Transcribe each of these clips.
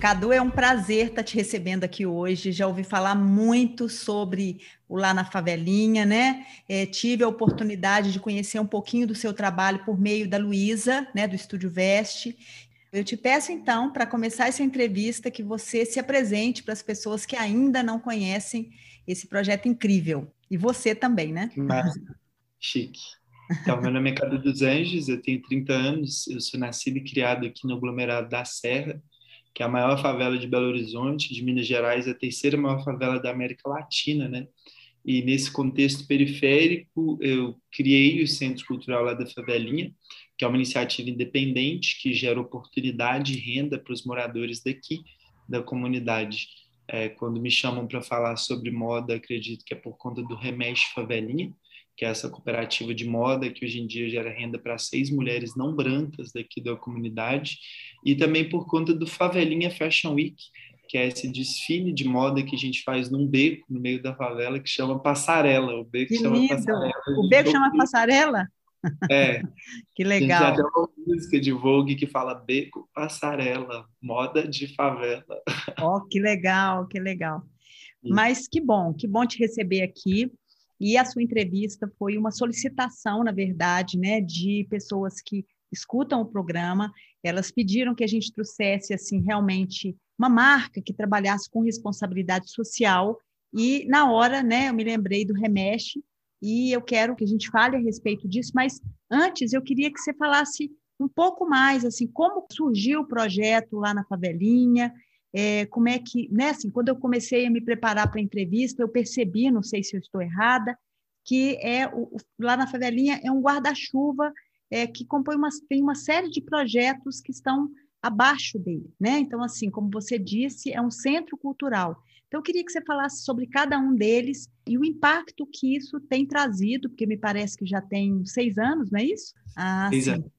Cadu, é um prazer estar te recebendo aqui hoje. Já ouvi falar muito sobre o Lá na Favelinha, né? É, tive a oportunidade de conhecer um pouquinho do seu trabalho por meio da Luísa, né, do Estúdio Veste. Eu te peço, então, para começar essa entrevista, que você se apresente para as pessoas que ainda não conhecem esse projeto incrível. E você também, né? Mas, chique. Então, meu nome é Cadu dos Anjos, eu tenho 30 anos, eu sou nascido e criado aqui no aglomerado da Serra, que é a maior favela de Belo Horizonte, de Minas Gerais, a terceira maior favela da América Latina, né? E nesse contexto periférico, eu criei o Centro Cultural lá da Favelinha, que é uma iniciativa independente que gera oportunidade e renda para os moradores daqui, da comunidade. É, quando me chamam para falar sobre moda, acredito que é por conta do Remexe Favelinha, que é essa cooperativa de moda que hoje em dia gera renda para seis mulheres não brancas daqui da comunidade, e também por conta do Favelinha Fashion Week, que é esse desfile de moda que a gente faz num beco no meio da favela que chama Passarela. O beco que chama lindo. Passarela. O beco chama Passarela? É. que legal. Já tem uma música de Vogue que fala Beco Passarela, moda de favela. Ó, oh, que legal, que legal. Mas que bom, que bom te receber aqui. E a sua entrevista foi uma solicitação, na verdade, né, de pessoas que escutam o programa. Elas pediram que a gente trouxesse assim realmente uma marca que trabalhasse com responsabilidade social. E na hora, né, eu me lembrei do Remexe e eu quero que a gente fale a respeito disso. Mas antes, eu queria que você falasse um pouco mais assim como surgiu o projeto lá na favelinha é, como é que, né, assim, quando eu comecei a me preparar para a entrevista, eu percebi, não sei se eu estou errada, que é o, lá na favelinha é um guarda-chuva é, que compõe uma, tem uma série de projetos que estão abaixo dele, né? Então, assim, como você disse, é um centro cultural. Então, eu queria que você falasse sobre cada um deles e o impacto que isso tem trazido, porque me parece que já tem seis anos, não é isso? Ah, Exato. sim.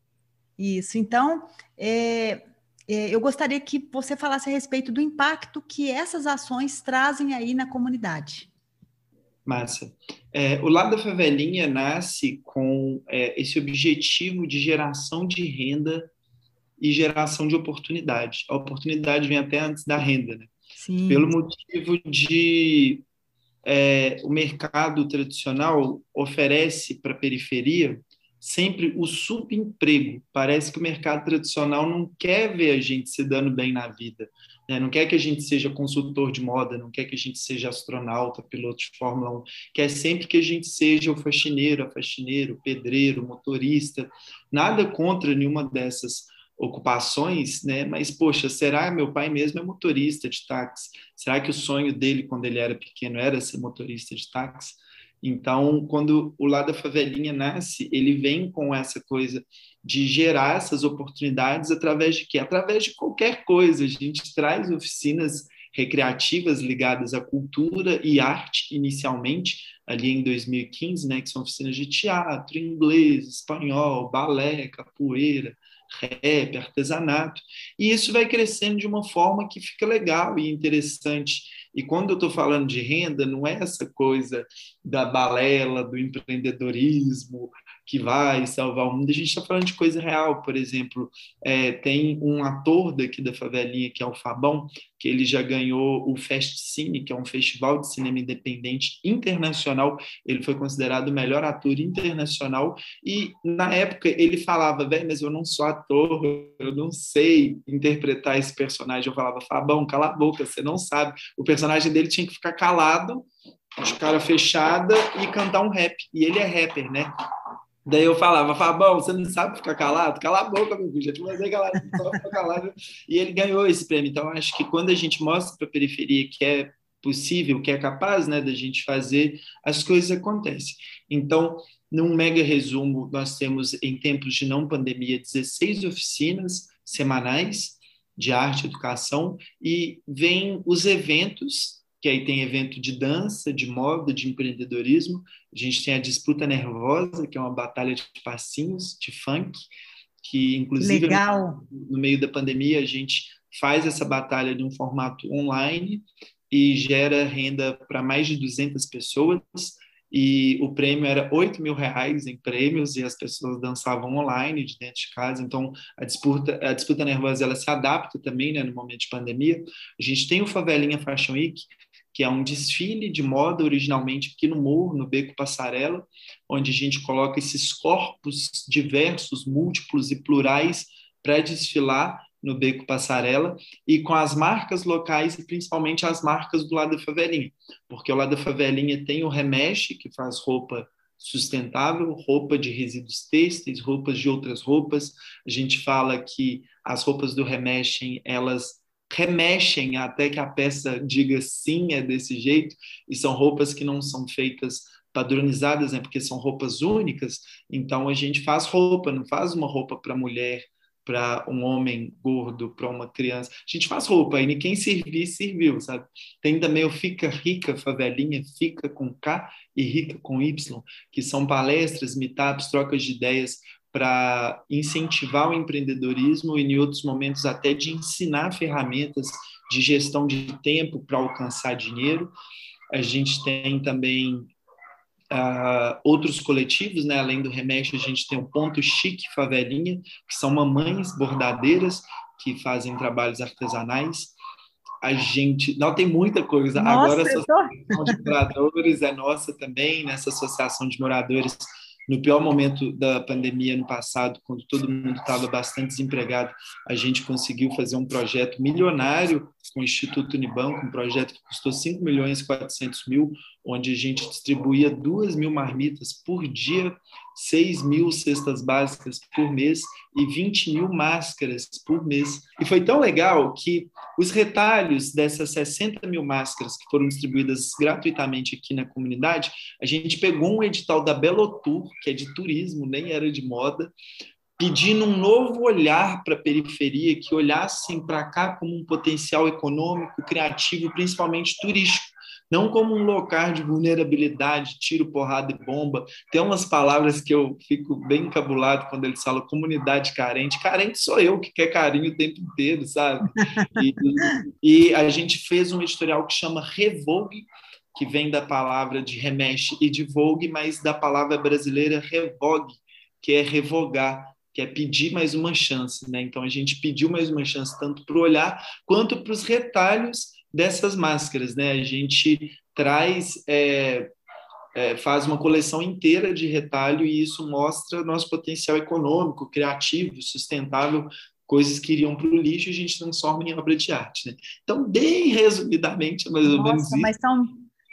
Isso. Então, é, é, eu gostaria que você falasse a respeito do impacto que essas ações trazem aí na comunidade. Massa. É, o Lado da Favelinha nasce com é, esse objetivo de geração de renda e geração de oportunidade. A oportunidade vem até antes da renda, né? Sim. Pelo motivo de é, o mercado tradicional oferece para a periferia sempre o subemprego. Parece que o mercado tradicional não quer ver a gente se dando bem na vida, né? não quer que a gente seja consultor de moda, não quer que a gente seja astronauta, piloto de Fórmula 1, quer sempre que a gente seja o faxineiro, a faxineiro, pedreiro, motorista. Nada contra nenhuma dessas ocupações, né? Mas poxa, será meu pai mesmo é motorista de táxi? Será que o sonho dele quando ele era pequeno era ser motorista de táxi? Então, quando o lado da favelinha nasce, ele vem com essa coisa de gerar essas oportunidades através de quê? Através de qualquer coisa. A gente traz oficinas recreativas ligadas à cultura e arte inicialmente, ali em 2015, né, que são oficinas de teatro, inglês, espanhol, balé, capoeira, rap, artesanato. E isso vai crescendo de uma forma que fica legal e interessante e quando eu estou falando de renda, não é essa coisa da balela, do empreendedorismo que vai salvar o mundo. A gente está falando de coisa real. Por exemplo, é, tem um ator daqui da favelinha, que é o Fabão, que ele já ganhou o Fest Cine, que é um festival de cinema independente internacional. Ele foi considerado o melhor ator internacional. E na época ele falava, velho, mas eu não sou ator, eu não sei interpretar esse personagem. Eu falava, Fabão, cala a boca, você não sabe. O personagem dele tinha que ficar calado, de cara fechada e cantar um rap. E ele é rapper, né? Daí eu falava, Fabão, você não sabe ficar calado? Cala a boca, meu filho, já te mandei calado, só calado. E ele ganhou esse prêmio. Então, acho que quando a gente mostra para a periferia que é possível, que é capaz né, da gente fazer, as coisas acontecem. Então, num mega resumo, nós temos, em tempos de não pandemia, 16 oficinas semanais de arte e educação, e vem os eventos, que aí tem evento de dança, de moda, de empreendedorismo, a gente tem a Disputa Nervosa, que é uma batalha de passinhos, de funk, que inclusive no, no meio da pandemia a gente faz essa batalha de um formato online e gera renda para mais de 200 pessoas. E o prêmio era 8 mil reais em prêmios e as pessoas dançavam online de dentro de casa, então a disputa, a disputa nervosa ela se adapta também né, no momento de pandemia. A gente tem o Favelinha Fashion Week, que é um desfile de moda originalmente aqui no Morro, no Beco Passarela, onde a gente coloca esses corpos diversos, múltiplos e plurais para desfilar no Beco Passarela e com as marcas locais e principalmente as marcas do lado da favelinha, porque o lado da favelinha tem o Remexe, que faz roupa sustentável, roupa de resíduos têxteis, roupas de outras roupas. A gente fala que as roupas do Remexem, elas remexem até que a peça diga sim, é desse jeito, e são roupas que não são feitas padronizadas, né, porque são roupas únicas, então a gente faz roupa, não faz uma roupa para mulher para um homem gordo, para uma criança. A gente faz roupa, e quem servir, serviu, sabe? Tem também o Fica Rica Favelinha, Fica com K e Rica com Y, que são palestras, meetups, trocas de ideias para incentivar o empreendedorismo e, em outros momentos, até de ensinar ferramentas de gestão de tempo para alcançar dinheiro. A gente tem também uh, outros coletivos, né? além do Remexe, a gente tem o Ponto Chique Favelinha, que são mamães bordadeiras que fazem trabalhos artesanais. A gente. Não, tem muita coisa. Nossa, Agora, a Associação de Moradores é nossa também, nessa Associação de Moradores no pior momento da pandemia no passado, quando todo mundo estava bastante desempregado, a gente conseguiu fazer um projeto milionário com o Instituto Unibanco, um projeto que custou 5 milhões e 400 mil, onde a gente distribuía 2 mil marmitas por dia 6 mil cestas básicas por mês e 20 mil máscaras por mês. E foi tão legal que os retalhos dessas 60 mil máscaras que foram distribuídas gratuitamente aqui na comunidade, a gente pegou um edital da Belotur, que é de turismo, nem era de moda, pedindo um novo olhar para a periferia, que olhassem para cá como um potencial econômico, criativo, principalmente turístico não como um local de vulnerabilidade, tiro, porrada e bomba. Tem umas palavras que eu fico bem encabulado quando eles falam comunidade carente. Carente sou eu, que quer carinho o tempo inteiro, sabe? E, e a gente fez um editorial que chama Revogue, que vem da palavra de remexe e de vogue, mas da palavra brasileira revogue, que é revogar, que é pedir mais uma chance. Né? Então, a gente pediu mais uma chance tanto para o olhar quanto para os retalhos dessas máscaras, né? A gente traz, é, é, faz uma coleção inteira de retalho e isso mostra nosso potencial econômico, criativo, sustentável, coisas que iriam para o lixo e a gente transforma em obra de arte, né? Então, bem resumidamente, é mais ou Nossa, menos isso. Mas são,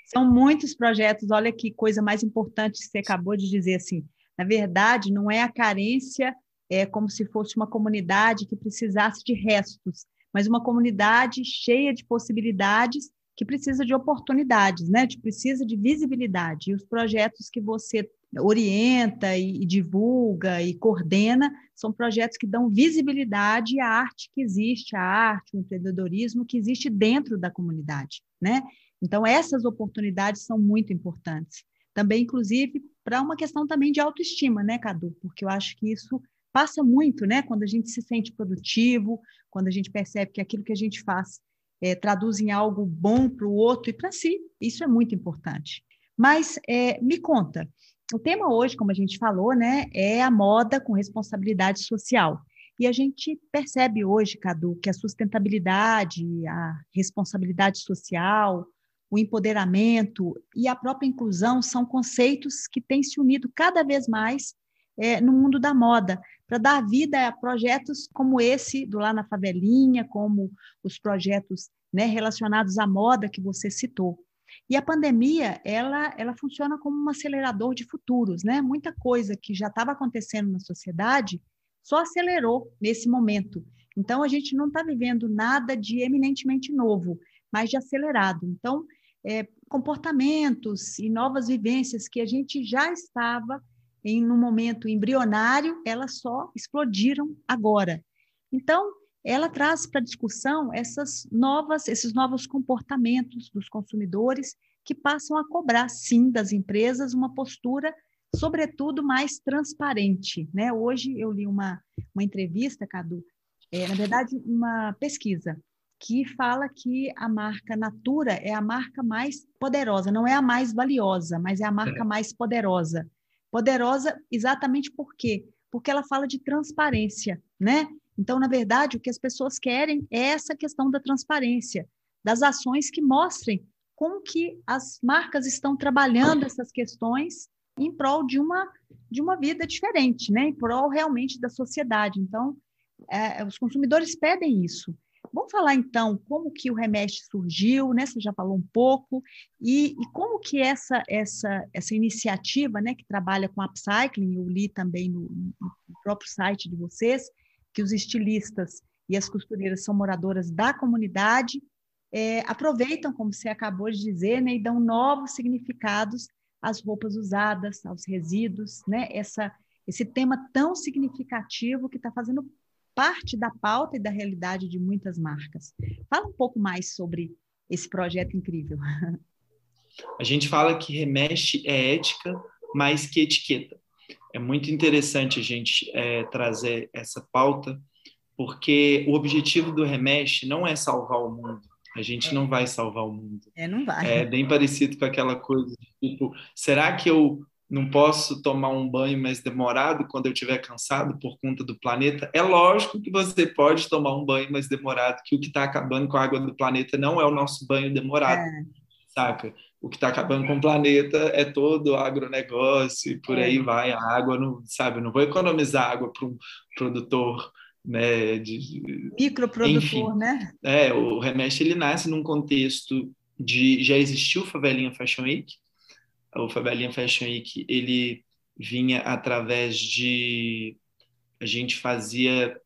são muitos projetos, olha que coisa mais importante que você acabou de dizer, assim, na verdade, não é a carência é como se fosse uma comunidade que precisasse de restos, mas uma comunidade cheia de possibilidades que precisa de oportunidades, né? Que precisa de visibilidade. E os projetos que você orienta e, e, divulga e coordena são projetos que dão visibilidade à arte que existe, à arte, o empreendedorismo que existe dentro da comunidade, né? Então essas oportunidades são muito importantes. Também, inclusive, para uma questão também de autoestima, né, Cadu? Porque eu acho que isso passa muito, né? Quando a gente se sente produtivo, quando a gente percebe que aquilo que a gente faz é, traduz em algo bom para o outro e para si. Isso é muito importante. Mas é, me conta, o tema hoje, como a gente falou, né, é a moda com responsabilidade social. E a gente percebe hoje, Cadu, que a sustentabilidade, a responsabilidade social, o empoderamento e a própria inclusão são conceitos que têm se unido cada vez mais é, no mundo da moda, para dar vida a projetos como esse do Lá na Favelinha, como os projetos né, relacionados à moda que você citou. E a pandemia, ela, ela funciona como um acelerador de futuros, né? Muita coisa que já estava acontecendo na sociedade só acelerou nesse momento. Então, a gente não está vivendo nada de eminentemente novo, mas de acelerado. Então, é, comportamentos e novas vivências que a gente já estava em um momento embrionário, elas só explodiram agora. Então, ela traz para discussão essas novas, esses novos comportamentos dos consumidores que passam a cobrar, sim, das empresas uma postura, sobretudo, mais transparente. Né? Hoje eu li uma, uma entrevista, Cadu, é, na verdade, uma pesquisa, que fala que a marca Natura é a marca mais poderosa, não é a mais valiosa, mas é a marca é. mais poderosa. Poderosa exatamente por quê? Porque ela fala de transparência, né? Então, na verdade, o que as pessoas querem é essa questão da transparência, das ações que mostrem como que as marcas estão trabalhando essas questões em prol de uma de uma vida diferente, né? Em prol realmente da sociedade. Então, é, os consumidores pedem isso. Vamos falar então como que o Remeste surgiu, né? Você já falou um pouco. E, e, como que essa essa essa iniciativa, né, que trabalha com upcycling, eu li também no, no próprio site de vocês, que os estilistas e as costureiras são moradoras da comunidade, é, aproveitam, como você acabou de dizer, né, e dão novos significados às roupas usadas, aos resíduos, né, essa, esse tema tão significativo que está fazendo parte da pauta e da realidade de muitas marcas. Fala um pouco mais sobre esse projeto incrível. A gente fala que remexe é ética mais que etiqueta é muito interessante a gente é, trazer essa pauta, porque o objetivo do Remexe não é salvar o mundo. A gente é. não vai salvar o mundo. É, não vai. É bem parecido com aquela coisa de, tipo, será que eu não posso tomar um banho mais demorado quando eu estiver cansado por conta do planeta? É lógico que você pode tomar um banho mais demorado, que o que está acabando com a água do planeta não é o nosso banho demorado, é. saca? o que está acabando com o planeta é todo o agronegócio e por é. aí vai a água, não, sabe? Não vou economizar água para um produtor né, de, microprodutor, enfim, né? É, o Remesh ele nasce num contexto de já existiu Favelinha Fashion Week. O Favelinha Fashion Week ele vinha através de a gente fazia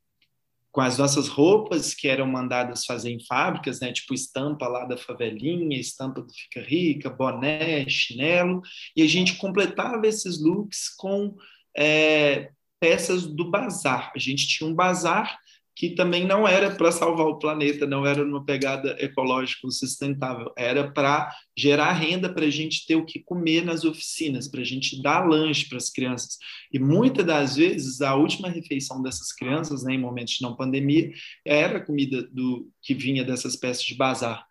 com as nossas roupas que eram mandadas fazer em fábricas, né, tipo estampa lá da favelinha, estampa do Fica Rica, boné, chinelo, e a gente completava esses looks com é, peças do bazar. A gente tinha um bazar que também não era para salvar o planeta, não era uma pegada ecológica sustentável, era para gerar renda para a gente ter o que comer nas oficinas, para a gente dar lanche para as crianças. E muitas das vezes a última refeição dessas crianças, né, em momentos de não pandemia, era a comida do que vinha dessas peças de bazar.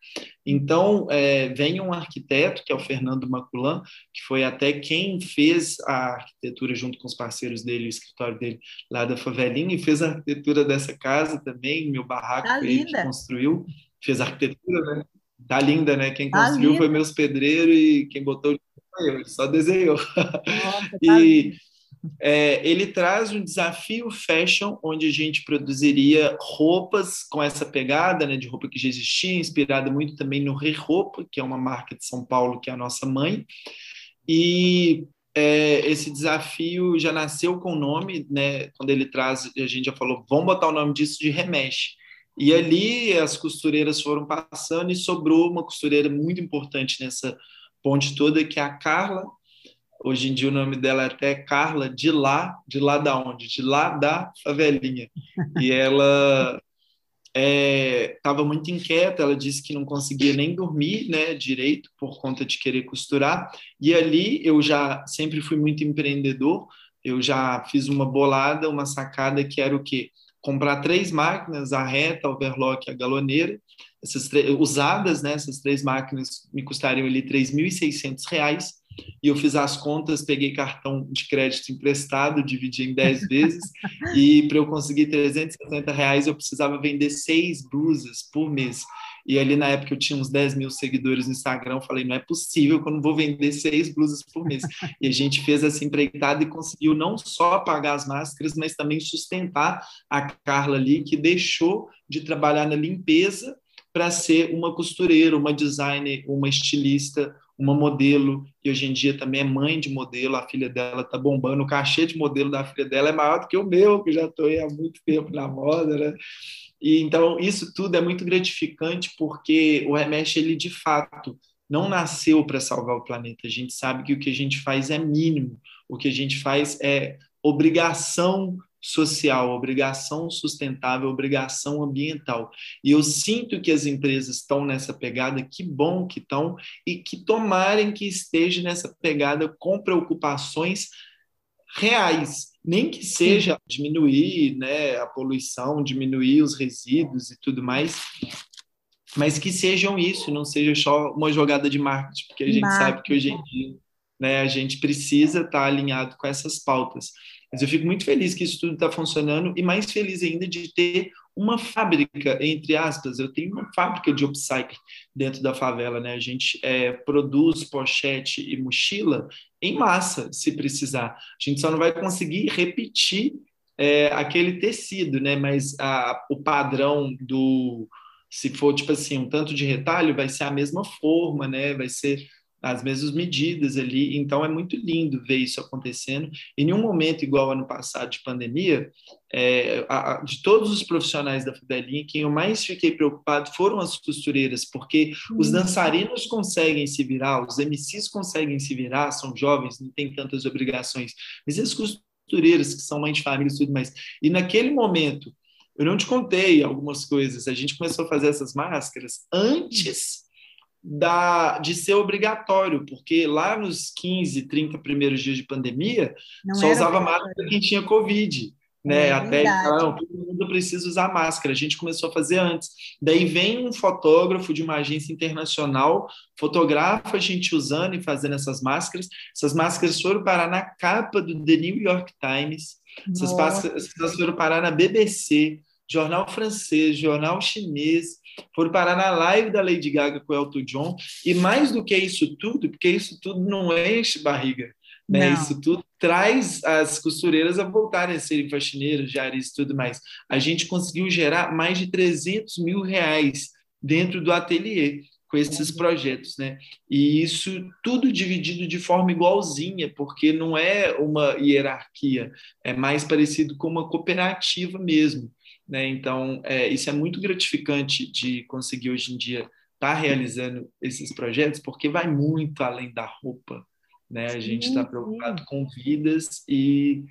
Então, é, vem um arquiteto, que é o Fernando Maculan, que foi até quem fez a arquitetura junto com os parceiros dele, o escritório dele lá da favelinha, e fez a arquitetura dessa casa também, meu barraco tá que construiu, fez a arquitetura, né? Tá linda, né? Quem tá construiu linda. foi meus pedreiros e quem botou foi eu, ele só desenhou. Nossa, tá e é, ele traz um desafio fashion, onde a gente produziria roupas com essa pegada né, de roupa que já existia, inspirada muito também no Re Roupa, que é uma marca de São Paulo, que é a nossa mãe. E é, esse desafio já nasceu com o nome, né, quando ele traz, a gente já falou, vamos botar o nome disso de Remexe. E ali as costureiras foram passando e sobrou uma costureira muito importante nessa ponte toda, que é a Carla Hoje em dia o nome dela é até Carla, de lá, de lá da onde? De lá da favelinha. E ela estava é, muito inquieta, ela disse que não conseguia nem dormir né, direito por conta de querer costurar. E ali eu já sempre fui muito empreendedor, eu já fiz uma bolada, uma sacada que era o quê? Comprar três máquinas, a reta, a overlock e a galoneira, essas usadas, né, essas três máquinas me custariam ali R$ 3.600 e eu fiz as contas, peguei cartão de crédito emprestado, dividi em 10 vezes, e para eu conseguir 360 reais eu precisava vender seis blusas por mês. E ali na época eu tinha uns 10 mil seguidores no Instagram, eu falei, não é possível que eu não vou vender seis blusas por mês. E a gente fez essa empreitada e conseguiu não só pagar as máscaras, mas também sustentar a Carla ali, que deixou de trabalhar na limpeza para ser uma costureira, uma designer, uma estilista, uma modelo, e hoje em dia também é mãe de modelo, a filha dela está bombando, o cachê de modelo da filha dela é maior do que o meu, que já estou há muito tempo na moda, né? E então isso tudo é muito gratificante porque o Remesh ele de fato não nasceu para salvar o planeta. A gente sabe que o que a gente faz é mínimo. O que a gente faz é obrigação social, obrigação sustentável, obrigação ambiental. E eu sinto que as empresas estão nessa pegada, que bom que estão, e que tomarem que esteja nessa pegada com preocupações reais, nem que seja diminuir né, a poluição, diminuir os resíduos e tudo mais, mas que sejam isso, não seja só uma jogada de marketing, porque a gente marketing. sabe que hoje em dia né, a gente precisa estar alinhado com essas pautas. Mas eu fico muito feliz que isso tudo está funcionando e mais feliz ainda de ter uma fábrica, entre aspas, eu tenho uma fábrica de upcycling dentro da favela, né? A gente é, produz pochete e mochila em massa, se precisar. A gente só não vai conseguir repetir é, aquele tecido, né? Mas a, o padrão do se for tipo assim um tanto de retalho vai ser a mesma forma né vai ser as mesmas medidas ali. Então é muito lindo ver isso acontecendo. E em um momento igual ano passado de pandemia, é, a, de todos os profissionais da Fidelinha, quem eu mais fiquei preocupado foram as costureiras, porque os uhum. dançarinos conseguem se virar, os MCs conseguem se virar, são jovens, não tem tantas obrigações, mas as costureiras que são mães de família e tudo mais. E naquele momento, eu não te contei algumas coisas, a gente começou a fazer essas máscaras antes da, de ser obrigatório, porque lá nos 15, 30 primeiros dias de pandemia, não só usava máscara quem tinha Covid. Né? É Até então, todo mundo precisa usar máscara. A gente começou a fazer antes. Daí vem um fotógrafo de uma agência internacional, fotografa a gente usando e fazendo essas máscaras. Essas máscaras foram parar na capa do The New York Times. Essas máscaras foram parar na BBC, jornal francês, jornal chinês foram parar na live da Lady Gaga com o Elton John, e mais do que isso tudo, porque isso tudo não enche barriga, né? Isso tudo traz as costureiras a voltarem a serem faxineiras, diaristas e tudo mais. A gente conseguiu gerar mais de 300 mil reais dentro do ateliê com esses projetos, né? E isso tudo dividido de forma igualzinha, porque não é uma hierarquia, é mais parecido com uma cooperativa mesmo. Né? Então, é, isso é muito gratificante de conseguir hoje em dia estar tá realizando esses projetos, porque vai muito além da roupa. Né? A gente está preocupado com vidas e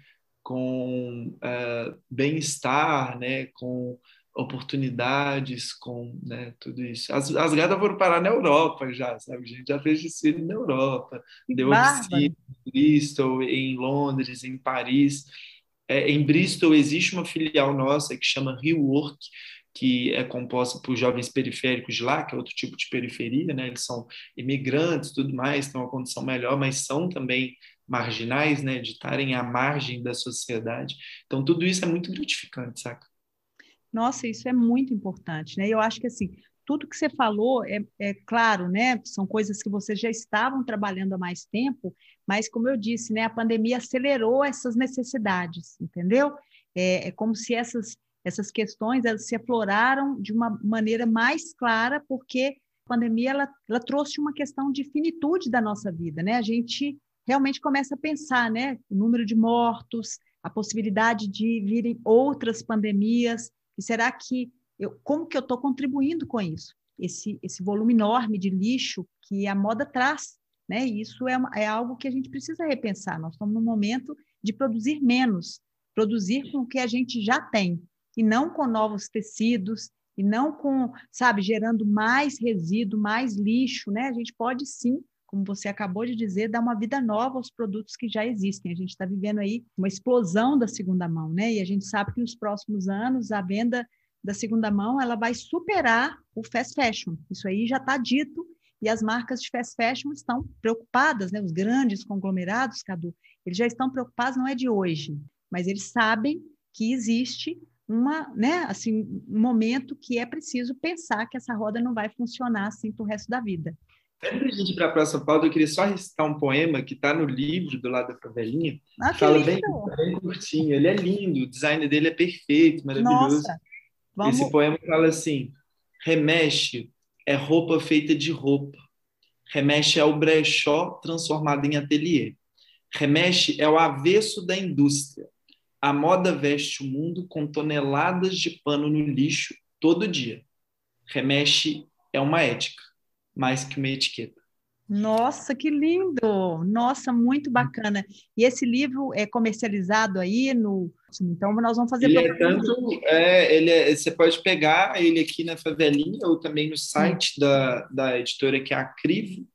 com uh, bem-estar, né? com oportunidades, com né, tudo isso. As, as gatas foram parar na Europa já, sabe? A gente já fez desfile na Europa, que deu oficina em Bristol, em Londres, em Paris é, em Bristol existe uma filial nossa que chama Rework, que é composta por jovens periféricos de lá, que é outro tipo de periferia, né? Eles são imigrantes, tudo mais, têm uma condição melhor, mas são também marginais, né? De estarem à margem da sociedade. Então, tudo isso é muito gratificante, saca? Nossa, isso é muito importante, né? Eu acho que assim, tudo que você falou é, é, claro, né? São coisas que vocês já estavam trabalhando há mais tempo, mas como eu disse, né? A pandemia acelerou essas necessidades, entendeu? É, é como se essas essas questões elas se afloraram de uma maneira mais clara, porque a pandemia ela, ela trouxe uma questão de finitude da nossa vida, né? A gente realmente começa a pensar, né? O número de mortos, a possibilidade de virem outras pandemias, e será que eu, como que eu estou contribuindo com isso? Esse, esse volume enorme de lixo que a moda traz, né? E isso é, é algo que a gente precisa repensar. Nós estamos no momento de produzir menos, produzir com o que a gente já tem, e não com novos tecidos, e não com, sabe, gerando mais resíduo, mais lixo, né? A gente pode sim, como você acabou de dizer, dar uma vida nova aos produtos que já existem. A gente está vivendo aí uma explosão da segunda mão, né? E a gente sabe que nos próximos anos a venda da segunda mão, ela vai superar o fast fashion. Isso aí já está dito e as marcas de fast fashion estão preocupadas, né? Os grandes conglomerados, Cadu, eles já estão preocupados, não é de hoje, mas eles sabem que existe uma, né, assim, um momento que é preciso pensar que essa roda não vai funcionar assim para o resto da vida. Antes da gente ir para a próxima pauta, eu queria só recitar um poema que está no livro do lado da favelinha. Ah, fala bem, bem curtinho. Ele é lindo, o design dele é perfeito, maravilhoso. Nossa. Vamos... Esse poema fala assim: Remexe é roupa feita de roupa. Remexe é o brechó transformado em ateliê. Remexe é o avesso da indústria. A moda veste o mundo com toneladas de pano no lixo todo dia. Remexe é uma ética, mais que uma etiqueta. Nossa, que lindo! Nossa, muito bacana. E esse livro é comercializado aí no. Então, nós vamos fazer. Ele é tanto. É, ele é, você pode pegar ele aqui na favelinha ou também no site da, da editora que é a Crivo.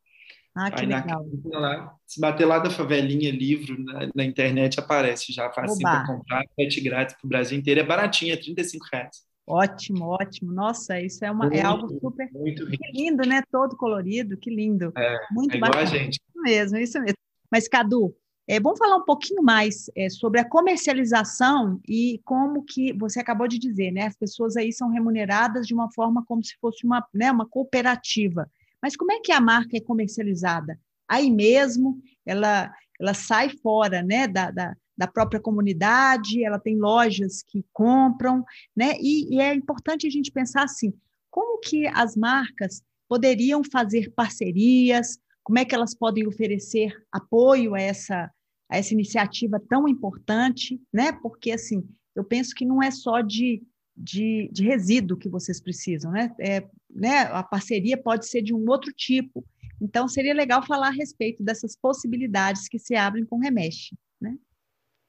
Ah, que aí legal. Na, lá, se bater lá da favelinha livro na, na internet aparece já fácil para comprar, frete grátis para o Brasil inteiro. É baratinho, é 35 reais. Ótimo, ótimo. Nossa, isso é, uma, muito, é algo super muito que lindo, né? Todo colorido, que lindo. É, muito é igual bacana. a gente. Isso mesmo, isso mesmo. Mas, Cadu, é, vamos falar um pouquinho mais é, sobre a comercialização e como que você acabou de dizer, né? As pessoas aí são remuneradas de uma forma como se fosse uma, né, uma cooperativa. Mas como é que a marca é comercializada? Aí mesmo, ela, ela sai fora né, da, da, da própria comunidade, ela tem lojas que compram, né? E, e, é importante a gente pensar assim, como que as marcas poderiam fazer parcerias, como é que elas podem oferecer apoio a essa, a essa iniciativa tão importante, né? Porque assim, eu penso que não é só de, de, de resíduo que vocês precisam, né? É, né? A parceria pode ser de um outro tipo. Então, seria legal falar a respeito dessas possibilidades que se abrem com o Remexe, né?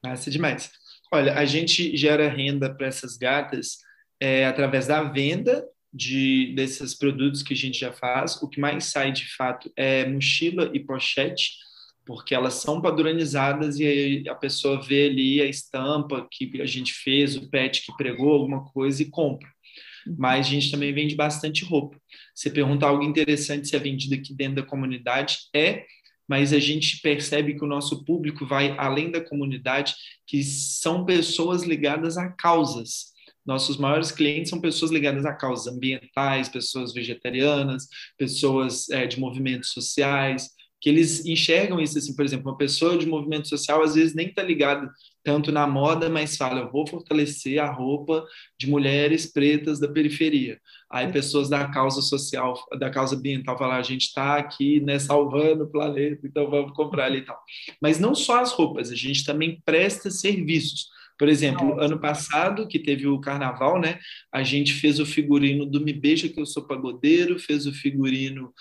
Massa demais. Olha, a gente gera renda para essas gatas é, através da venda de desses produtos que a gente já faz. O que mais sai de fato é mochila e pochete, porque elas são padronizadas e aí a pessoa vê ali a estampa que a gente fez, o pet que pregou alguma coisa e compra. Uhum. Mas a gente também vende bastante roupa. Você pergunta algo interessante se é vendido aqui dentro da comunidade, é mas a gente percebe que o nosso público vai além da comunidade, que são pessoas ligadas a causas. Nossos maiores clientes são pessoas ligadas a causas ambientais, pessoas vegetarianas, pessoas é, de movimentos sociais, que eles enxergam isso assim, por exemplo, uma pessoa de movimento social às vezes nem está ligada tanto na moda, mas fala, eu vou fortalecer a roupa de mulheres pretas da periferia. Aí pessoas da causa social, da causa ambiental falam, a gente está aqui né, salvando o planeta, então vamos comprar ali e tal. Mas não só as roupas, a gente também presta serviços. Por exemplo, ano passado, que teve o carnaval, né? A gente fez o figurino do Me Beija Que Eu Sou Pagodeiro, fez o figurino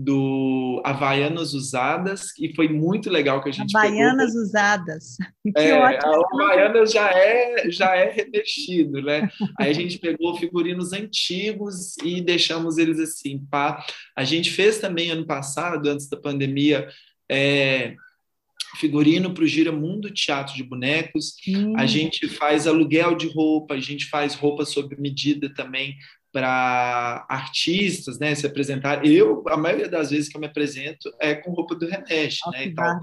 do Havaianas Usadas, e foi muito legal que a gente Havaianas pegou. Usadas. Que é, ótimo. A Havaianas já é, já é remexido, né? Aí a gente pegou figurinos antigos e deixamos eles assim, pá. A gente fez também ano passado, antes da pandemia, é, figurino para o Giramundo Teatro de Bonecos. Hum. A gente faz aluguel de roupa, a gente faz roupa sob medida também para artistas, né, se apresentar. Eu, a maioria das vezes que eu me apresento é com roupa do Remesh, né, e tal.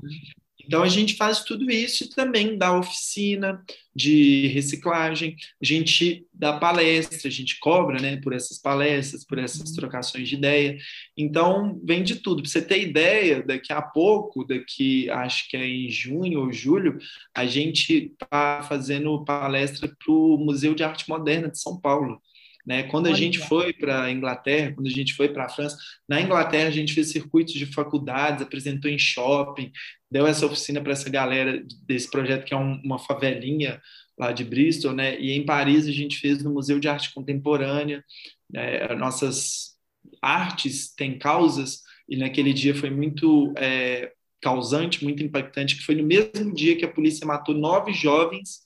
Então a gente faz tudo isso também dá oficina de reciclagem, a gente dá palestra, a gente cobra, né, por essas palestras, por essas uhum. trocações de ideia. Então vem de tudo. Para você ter ideia, daqui a pouco, daqui acho que é em junho ou julho, a gente está fazendo palestra para o Museu de Arte Moderna de São Paulo. Né? Quando a gente foi para a Inglaterra, quando a gente foi para a França, na Inglaterra a gente fez circuitos de faculdades, apresentou em shopping, deu essa oficina para essa galera desse projeto que é um, uma favelinha lá de Bristol, né? E em Paris a gente fez no Museu de Arte Contemporânea. Né? Nossas artes têm causas e naquele dia foi muito é, causante, muito impactante, que foi no mesmo dia que a polícia matou nove jovens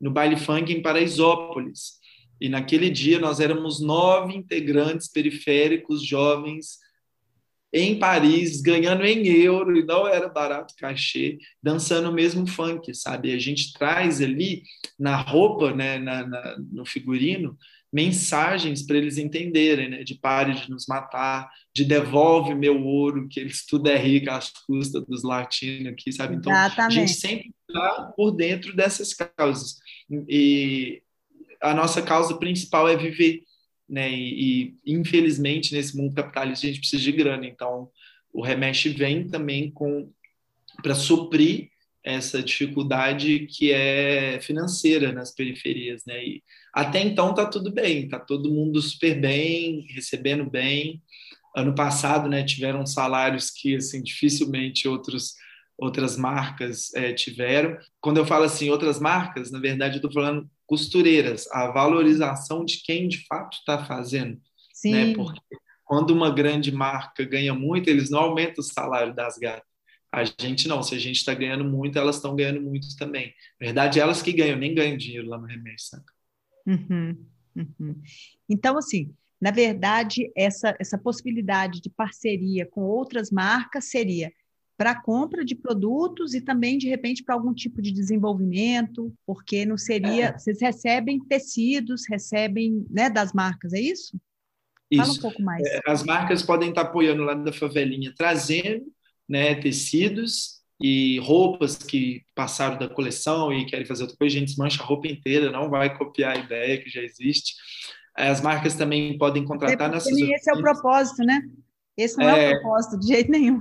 no baile funk em Paraisópolis. E naquele dia nós éramos nove integrantes periféricos jovens em Paris, ganhando em euro, e não era barato cachê, dançando o mesmo funk, sabe? A gente traz ali na roupa, né, na, na no figurino, mensagens para eles entenderem, né? De pare de nos matar, de devolve meu ouro, que eles tudo é rico às custas dos latinos aqui, sabe? Então, Exatamente. a gente sempre está por dentro dessas causas. E a nossa causa principal é viver, né? E, e, infelizmente nesse mundo capitalista a gente precisa de grana, então o Remexe vem também com para suprir essa dificuldade que é financeira nas periferias, né? E até então tá tudo bem, tá todo mundo super bem, recebendo bem. Ano passado, né, tiveram salários que assim dificilmente outros outras marcas é, tiveram. Quando eu falo assim outras marcas, na verdade eu estou falando costureiras, a valorização de quem de fato está fazendo, né? Sim. né? Porque quando uma grande marca ganha muito, eles não aumentam o salário das gatas. A gente não, se a gente está ganhando muito, elas estão ganhando muito também. Na verdade, elas que ganham, nem ganham dinheiro lá no remédio. Uhum, uhum. Então, assim, na verdade, essa, essa possibilidade de parceria com outras marcas seria para compra de produtos e também, de repente, para algum tipo de desenvolvimento, porque não seria. É. Vocês recebem tecidos, recebem né, das marcas, é isso? Isso. Fala um pouco mais. É, as marcas podem estar apoiando lá da favelinha, trazendo né, tecidos e roupas que passaram da coleção e querem fazer outra coisa. A gente desmancha a roupa inteira, não vai copiar a ideia que já existe. As marcas também podem contratar nessas. Esse é o propósito, né? Esse não é, é o propósito de jeito nenhum.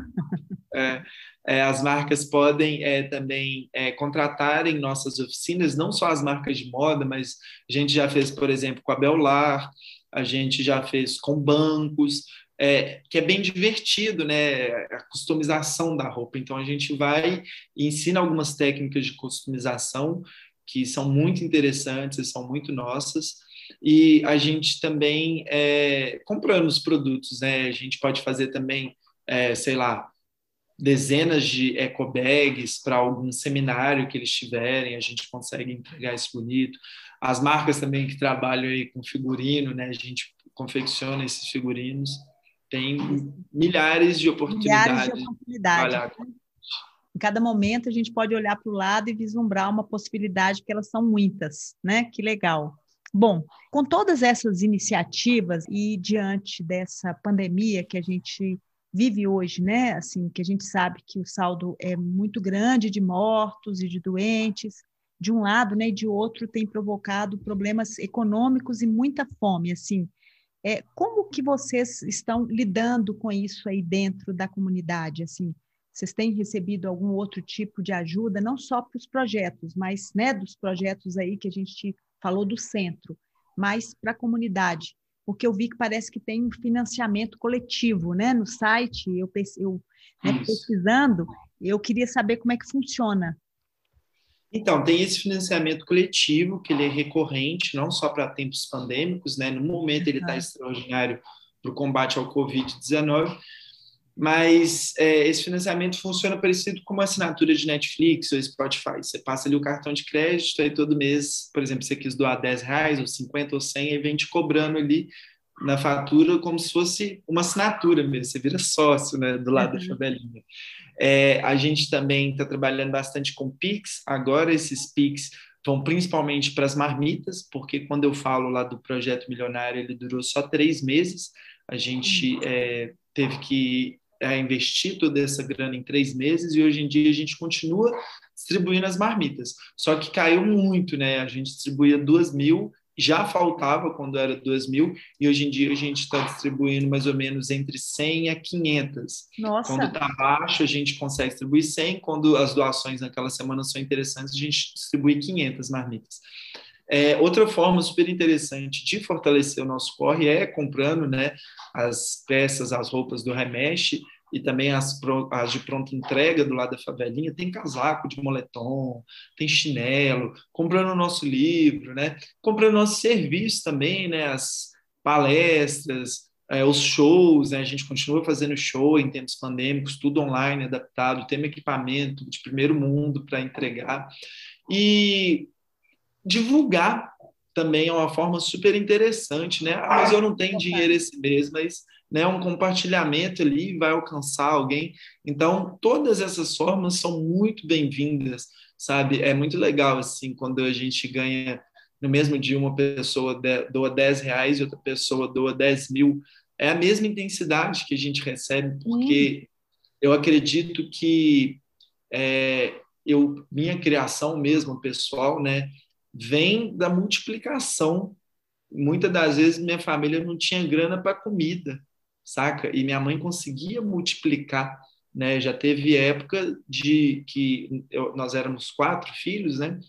É, é, as marcas podem é, também é, contratar em nossas oficinas, não só as marcas de moda, mas a gente já fez, por exemplo, com a Belar, a gente já fez com bancos, é, que é bem divertido, né? A customização da roupa. Então a gente vai e ensina algumas técnicas de customização que são muito interessantes, são muito nossas e a gente também é, comprando os produtos, né? A gente pode fazer também, é, sei lá, dezenas de eco bags para algum seminário que eles tiverem, a gente consegue entregar isso bonito. As marcas também que trabalham aí com figurino, né? A gente confecciona esses figurinos. Tem milhares de oportunidades. Milhares de oportunidades. Em cada momento a gente pode olhar para o lado e vislumbrar uma possibilidade, porque elas são muitas, né? Que legal. Bom, com todas essas iniciativas e diante dessa pandemia que a gente vive hoje, né? Assim, que a gente sabe que o saldo é muito grande de mortos e de doentes, de um lado, né, e de outro tem provocado problemas econômicos e muita fome, assim. É, como que vocês estão lidando com isso aí dentro da comunidade, assim? Vocês têm recebido algum outro tipo de ajuda, não só para os projetos, mas, né, dos projetos aí que a gente falou do centro, mas para a comunidade, porque eu vi que parece que tem um financiamento coletivo, né? No site, eu, eu né, pesquisando, eu queria saber como é que funciona. Então, tem esse financiamento coletivo, que ele é recorrente, não só para tempos pandêmicos, né? No momento ele está extraordinário para o combate ao Covid-19, mas é, esse financiamento funciona parecido com uma assinatura de Netflix ou Spotify. Você passa ali o cartão de crédito, aí todo mês, por exemplo, você quis doar 10 reais, ou 50 ou 100, aí vem te cobrando ali na fatura como se fosse uma assinatura mesmo. Você vira sócio né, do lado uhum. da favelinha. É, a gente também está trabalhando bastante com Pix. Agora, esses Pix vão principalmente para as marmitas, porque quando eu falo lá do projeto milionário, ele durou só três meses. A gente uhum. é, teve que a investir toda essa grana em três meses e hoje em dia a gente continua distribuindo as marmitas. Só que caiu muito, né? A gente distribuía duas mil, já faltava quando era duas mil e hoje em dia a gente está distribuindo mais ou menos entre 100 a 500. Nossa! Quando está baixo a gente consegue distribuir 100, quando as doações naquela semana são interessantes a gente distribui 500 marmitas. É, outra forma super interessante de fortalecer o nosso corre é comprando né, as peças, as roupas do Remexe e também as, as, de pronta entrega do lado da favelinha. Tem casaco de moletom, tem chinelo, comprando o nosso livro, né, comprando nosso serviço também, né, as palestras, é, os shows, né, a gente continua fazendo show em tempos pandêmicos, tudo online, adaptado, tem equipamento de primeiro mundo para entregar. E divulgar também é uma forma super interessante, né? Ah, mas eu não tenho dinheiro esse mês, mas né, um compartilhamento ali vai alcançar alguém. Então, todas essas formas são muito bem-vindas, sabe? É muito legal, assim, quando a gente ganha, no mesmo dia, uma pessoa doa 10 reais e outra pessoa doa 10 mil. É a mesma intensidade que a gente recebe, porque eu acredito que é, eu, minha criação mesmo, pessoal, né? Vem da multiplicação. Muitas das vezes minha família não tinha grana para comida, saca? E minha mãe conseguia multiplicar Né? Já teve época de que eu, nós éramos quatro filhos, né?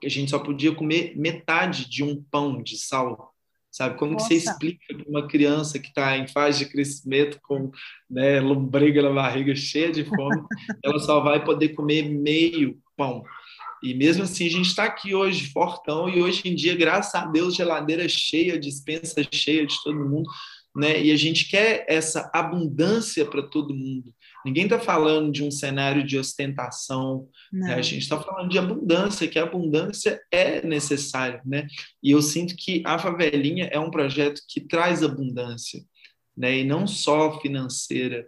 Que a gente só podia comer metade de um pão de sal sabe? Como Nossa. que você explica para uma criança que está em fase de crescimento com né, lombriga na barriga cheia de fome, ela só vai poder comer meio pão. E mesmo assim a gente está aqui hoje fortão e hoje em dia, graças a Deus, geladeira cheia, dispensa cheia de todo mundo, né? E a gente quer essa abundância para todo mundo. Ninguém está falando de um cenário de ostentação, né? a gente está falando de abundância, que a abundância é necessária, né? E eu sinto que a Favelinha é um projeto que traz abundância, né? E não só financeira,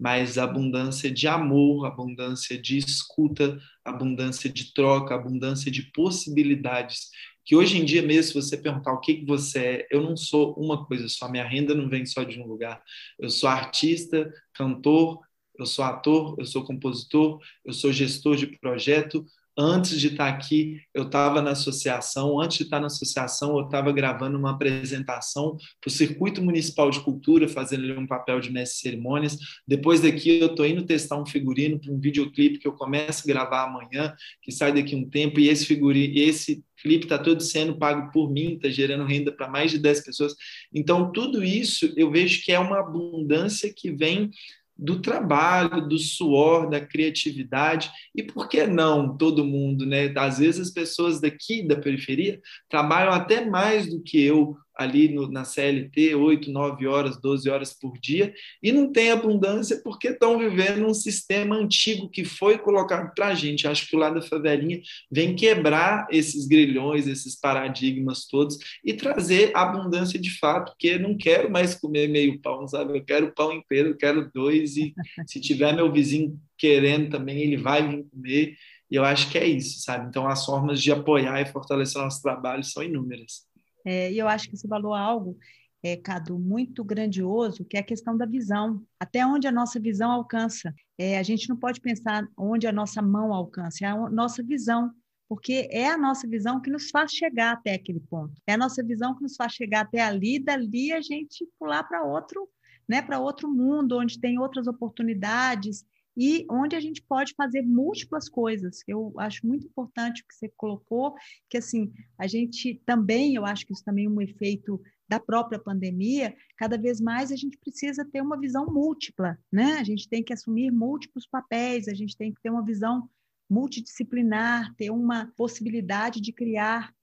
mas abundância de amor, abundância de escuta, abundância de troca, abundância de possibilidades. Que hoje em dia mesmo, se você perguntar o que, que você é, eu não sou uma coisa só, minha renda não vem só de um lugar. Eu sou artista, cantor, eu sou ator, eu sou compositor, eu sou gestor de projeto. Antes de estar aqui, eu estava na associação. Antes de estar na associação, eu estava gravando uma apresentação para o Circuito Municipal de Cultura, fazendo um papel de mestre de cerimônias. Depois daqui, eu estou indo testar um figurino para um videoclipe que eu começo a gravar amanhã, que sai daqui um tempo. E esse figurino, esse clipe está todo sendo pago por mim, está gerando renda para mais de 10 pessoas. Então, tudo isso eu vejo que é uma abundância que vem do trabalho, do suor, da criatividade e por que não todo mundo, né? Às vezes as pessoas daqui da periferia trabalham até mais do que eu ali no, na CLT, 8, 9 horas, 12 horas por dia, e não tem abundância porque estão vivendo um sistema antigo que foi colocado para a gente. Acho que o lado da favelinha vem quebrar esses grilhões, esses paradigmas todos e trazer abundância de fato, porque não quero mais comer meio pão, sabe? Eu quero pão inteiro, eu quero dois, e se tiver meu vizinho querendo também, ele vai vir comer. E eu acho que é isso, sabe? Então, as formas de apoiar e fortalecer nosso trabalho são inúmeras. É, e eu acho que você falou algo, é, Cadu, muito grandioso, que é a questão da visão. Até onde a nossa visão alcança. É, a gente não pode pensar onde a nossa mão alcança, é a nossa visão, porque é a nossa visão que nos faz chegar até aquele ponto. É a nossa visão que nos faz chegar até ali, dali a gente pular para outro, né, para outro mundo, onde tem outras oportunidades e onde a gente pode fazer múltiplas coisas. Eu acho muito importante o que você colocou, que assim, a gente também, eu acho que isso também é um efeito da própria pandemia, cada vez mais a gente precisa ter uma visão múltipla, né? A gente tem que assumir múltiplos papéis, a gente tem que ter uma visão multidisciplinar, ter uma possibilidade de criar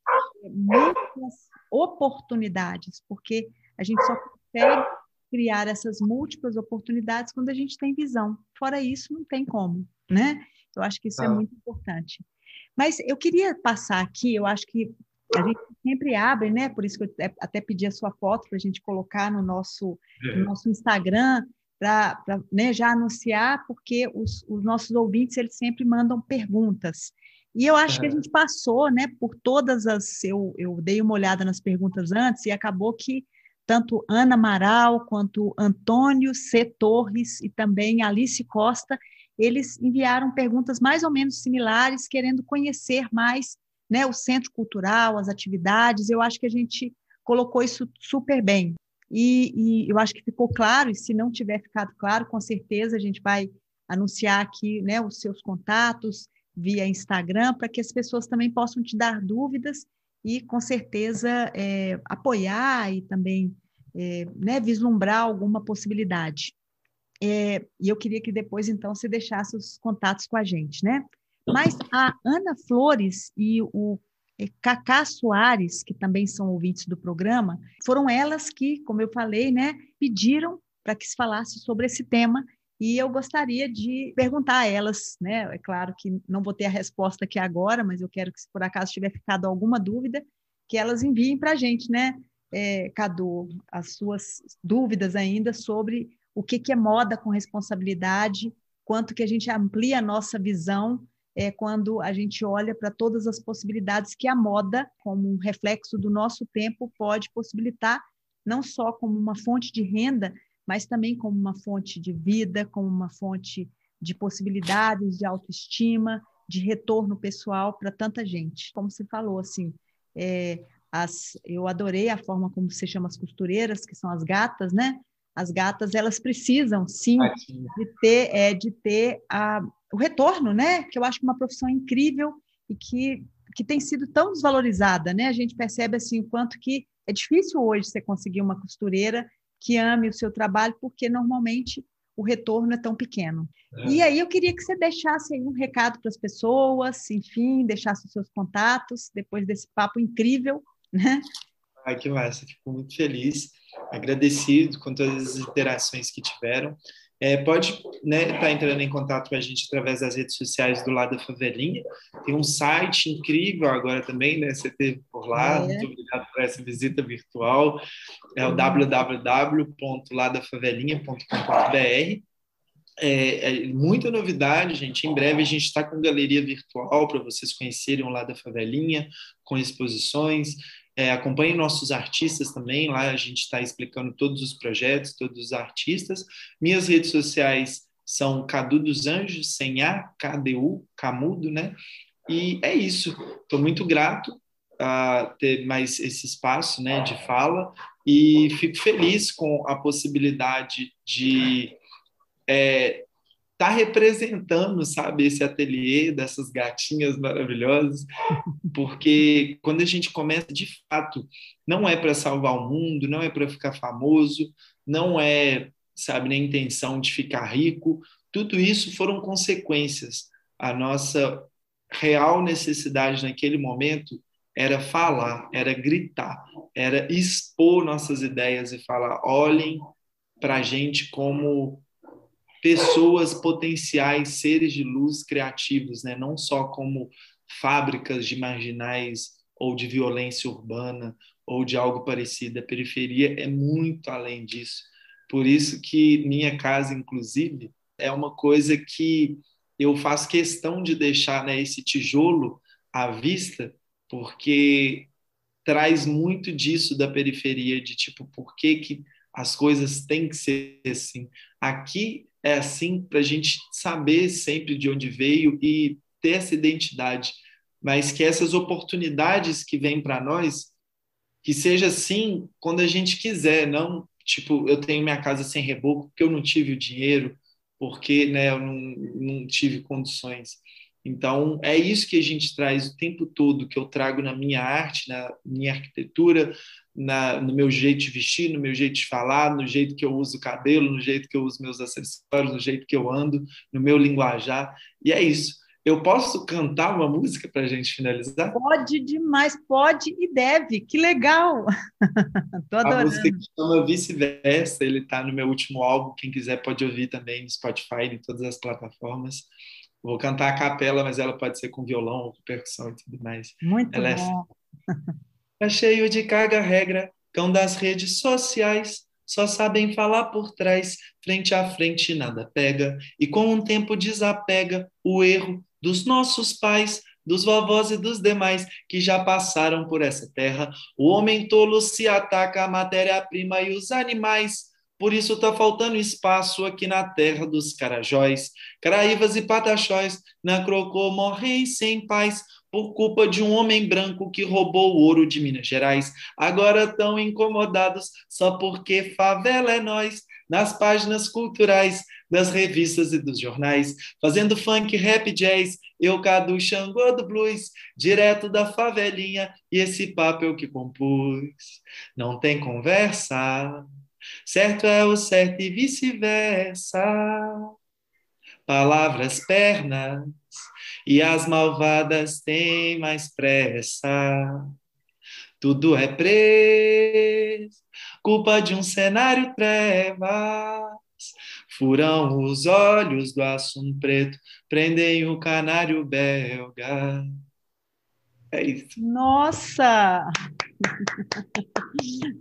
eh, muitas oportunidades, porque a gente só consegue criar essas múltiplas oportunidades quando a gente tem visão. Fora isso, não tem como, né? Eu acho que isso ah. é muito importante. Mas eu queria passar aqui, eu acho que a gente sempre abre, né? Por isso que eu até pedi a sua foto para a gente colocar no nosso, é. no nosso Instagram, para né, já anunciar, porque os, os, nossos ouvintes eles sempre mandam perguntas. E eu acho que a gente passou né, por todas as. Eu, eu dei uma olhada nas perguntas antes e acabou que tanto Ana Amaral quanto Antônio C. Torres e também Alice Costa, eles enviaram perguntas mais ou menos similares, querendo conhecer mais né, o centro cultural, as atividades. Eu acho que a gente colocou isso super bem. E, e, eu acho que ficou claro, e se não tiver ficado claro, com certeza a gente vai anunciar aqui né, os seus contatos via Instagram, para que as pessoas também possam te dar dúvidas e, com certeza, é, apoiar e também é, né, vislumbrar alguma possibilidade. É, e eu queria que depois, então, você deixasse os contatos com a gente, né? Mas a Ana Flores e o é, Cacá Soares, que também são ouvintes do programa, foram elas que, como eu falei, né, pediram para que se falasse sobre esse tema e eu gostaria de perguntar a elas, né? É claro que não vou ter a resposta aqui agora, mas eu quero que, se por acaso tiver ficado alguma dúvida, que elas enviem para a gente, né, é, Cadu, as suas dúvidas ainda sobre o que, que é moda com responsabilidade, quanto que a gente amplia a nossa visão é, quando a gente olha para todas as possibilidades que a moda, como um reflexo do nosso tempo, pode possibilitar, não só como uma fonte de renda, mas também como uma fonte de vida, como uma fonte de possibilidades, de autoestima, de retorno pessoal para tanta gente. Como você falou, assim, é, as, eu adorei a forma como você chama as costureiras, que são as gatas, né? as gatas elas precisam sim de ter é, de ter a, o retorno, né? Que eu acho que é uma profissão incrível e que, que tem sido tão desvalorizada, né? A gente percebe assim o quanto que é difícil hoje você conseguir uma costureira que ame o seu trabalho, porque normalmente o retorno é tão pequeno. É. E aí eu queria que você deixasse um recado para as pessoas, enfim, deixasse os seus contatos depois desse papo incrível, né? Ai, que massa, fico muito feliz, agradecido com todas as interações que tiveram. É, pode estar né, tá entrando em contato com a gente através das redes sociais do lado da Favelinha. Tem um site incrível agora também, né? Você teve por lá. É. Muito obrigado por essa visita virtual. É o www.ladafavelinha.com.br. É, é, muita novidade, gente. Em breve a gente está com galeria virtual para vocês conhecerem o lado da favelinha, com exposições. É, acompanhe nossos artistas também, lá a gente está explicando todos os projetos, todos os artistas. Minhas redes sociais são Cadu dos Anjos, sem A, KDU, Camudo, né? E é isso. Estou muito grato a ter mais esse espaço né, de fala e fico feliz com a possibilidade de é, tá representando, sabe, esse ateliê dessas gatinhas maravilhosas, porque quando a gente começa de fato, não é para salvar o mundo, não é para ficar famoso, não é, sabe, nem intenção de ficar rico, tudo isso foram consequências. A nossa real necessidade naquele momento era falar, era gritar, era expor nossas ideias e falar: olhem para a gente como pessoas potenciais, seres de luz criativos, né? não só como fábricas de marginais ou de violência urbana ou de algo parecido. A periferia é muito além disso. Por isso que minha casa, inclusive, é uma coisa que eu faço questão de deixar né, esse tijolo à vista, porque traz muito disso da periferia, de tipo, por que, que as coisas têm que ser assim. Aqui é assim para a gente saber sempre de onde veio e ter essa identidade, mas que essas oportunidades que vêm para nós, que seja assim quando a gente quiser, não tipo eu tenho minha casa sem reboco porque eu não tive o dinheiro, porque né, eu não, não tive condições. Então, é isso que a gente traz o tempo todo, que eu trago na minha arte, na minha arquitetura, na, no meu jeito de vestir, no meu jeito de falar, no jeito que eu uso o cabelo, no jeito que eu uso meus acessórios, no jeito que eu ando, no meu linguajar. E é isso. Eu posso cantar uma música para a gente finalizar? Pode demais, pode e deve. Que legal! Tô adorando. A música que chama Vice-Versa, ele está no meu último álbum. Quem quiser pode ouvir também no Spotify, em todas as plataformas. Vou cantar a capela, mas ela pode ser com violão ou com percussão e tudo mais. Muito ela é bom. É... Tá cheio de caga-regra, cão das redes sociais, só sabem falar por trás, frente a frente nada pega, e com um tempo desapega o erro dos nossos pais, dos vovós e dos demais que já passaram por essa terra. O homem tolo se ataca a matéria-prima e os animais. Por isso está faltando espaço aqui na terra dos carajóis. Caraívas e pataxóis, na crocô morrem sem paz por culpa de um homem branco que roubou o ouro de Minas Gerais. Agora estão incomodados só porque favela é nós, nas páginas culturais das revistas e dos jornais, fazendo funk, rap, jazz, eu cadu Xangô do blues, direto da favelinha, e esse papo eu que compus. Não tem conversa, certo é o certo e vice-versa. Palavras, pernas, e as malvadas têm mais pressa. Tudo é preso, culpa de um cenário trevas. Furam os olhos do assunto preto, prendem o canário belga. É isso. Nossa!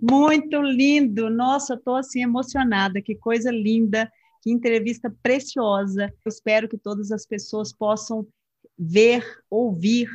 Muito lindo! Nossa, estou assim emocionada, que coisa linda, que entrevista preciosa. Eu espero que todas as pessoas possam ver, ouvir,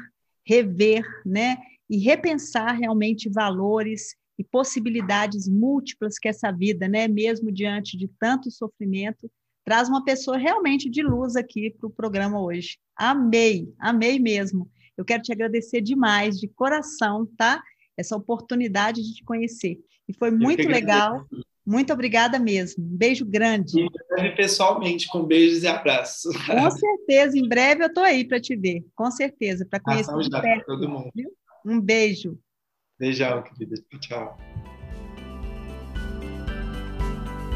rever, né? E repensar realmente valores e possibilidades múltiplas que essa vida, né, mesmo diante de tanto sofrimento, traz uma pessoa realmente de luz aqui para o programa hoje. Amei, amei mesmo. Eu quero te agradecer demais, de coração, tá? Essa oportunidade de te conhecer. E foi muito legal Muito obrigada mesmo. Um beijo grande. Em breve, pessoalmente, com beijos e abraços. Com certeza, em breve eu estou aí para te ver. Com certeza, para conhecer já, perto, todo mundo. Viu? Um beijo. Beijão, querida. Tchau.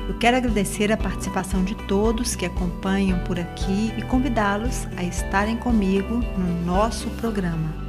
Eu quero agradecer a participação de todos que acompanham por aqui e convidá-los a estarem comigo no nosso programa.